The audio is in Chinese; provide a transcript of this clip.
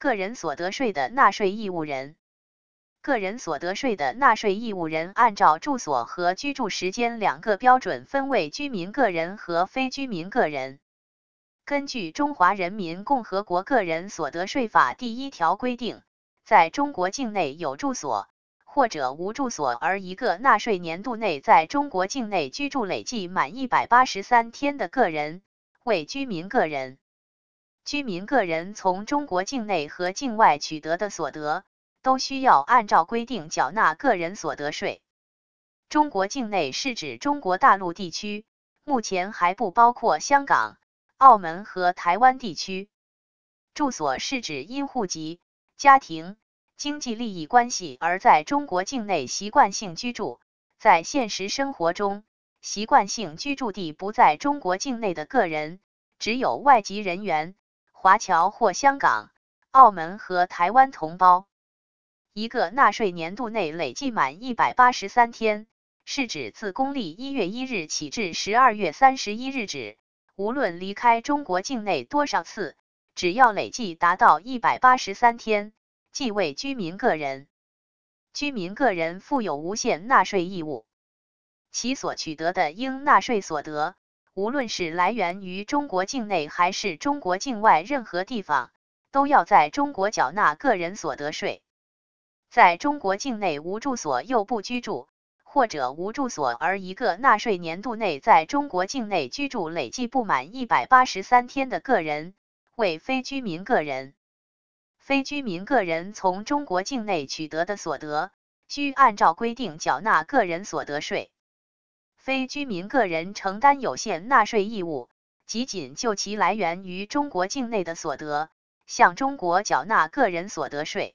个人所得税的纳税义务人。个人所得税的纳税义务人按照住所和居住时间两个标准分为居民个人和非居民个人。根据《中华人民共和国个人所得税法》第一条规定，在中国境内有住所或者无住所而一个纳税年度内在中国境内居住累计满一百八十三天的个人为居民个人。居民个人从中国境内和境外取得的所得。都需要按照规定缴纳个人所得税。中国境内是指中国大陆地区，目前还不包括香港、澳门和台湾地区。住所是指因户籍、家庭、经济利益关系而在中国境内习惯性居住，在现实生活中习惯性居住地不在中国境内的个人，只有外籍人员、华侨或香港、澳门和台湾同胞。一个纳税年度内累计满一百八十三天，是指自公历一月一日起至十二月三十一日止，无论离开中国境内多少次，只要累计达到一百八十三天，即为居民个人。居民个人负有无限纳税义务，其所取得的应纳税所得，无论是来源于中国境内还是中国境外任何地方，都要在中国缴纳个人所得税。在中国境内无住所又不居住，或者无住所而一个纳税年度内在中国境内居住累计不满一百八十三天的个人，为非居民个人。非居民个人从中国境内取得的所得，需按照规定缴纳个人所得税。非居民个人承担有限纳税义务，即仅就其来源于中国境内的所得，向中国缴纳个人所得税。